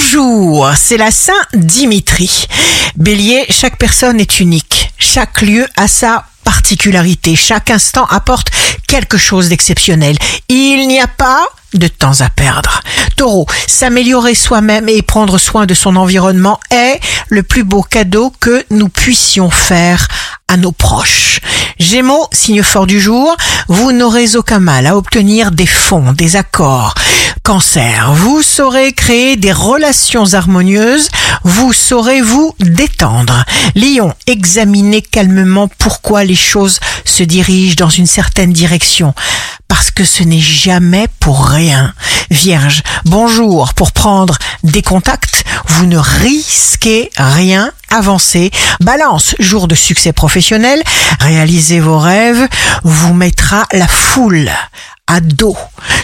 Bonjour, c'est la Saint Dimitri. Bélier, chaque personne est unique. Chaque lieu a sa particularité. Chaque instant apporte quelque chose d'exceptionnel. Il n'y a pas de temps à perdre. Taureau, s'améliorer soi-même et prendre soin de son environnement est le plus beau cadeau que nous puissions faire à nos proches. Gémeaux, signe fort du jour, vous n'aurez aucun mal à obtenir des fonds, des accords. Cancer, vous saurez créer des relations harmonieuses, vous saurez vous détendre. Lion, examinez calmement pourquoi les choses se dirigent dans une certaine direction parce que ce n'est jamais pour rien. Vierge, bonjour, pour prendre des contacts, vous ne risquez rien, avancez. Balance, jour de succès professionnel, réalisez vos rêves, vous mettra la foule à dos.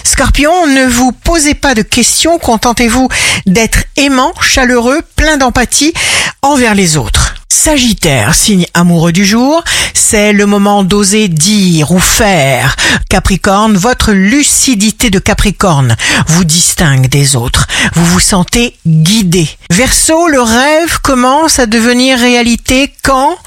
Scorpion, ne vous posez pas de questions, contentez-vous d'être aimant, chaleureux, plein d'empathie envers les autres. Sagittaire, signe amoureux du jour, c'est le moment d'oser dire ou faire. Capricorne, votre lucidité de Capricorne vous distingue des autres. Vous vous sentez guidé. Verseau, le rêve commence à devenir réalité quand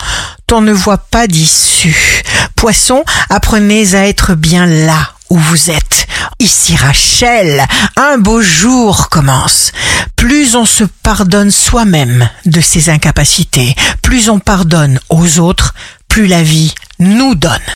on ne voit pas d'issue. Poisson, apprenez à être bien là où vous êtes. Ici Rachel, un beau jour commence. Plus on se pardonne soi-même de ses incapacités, plus on pardonne aux autres, plus la vie nous donne.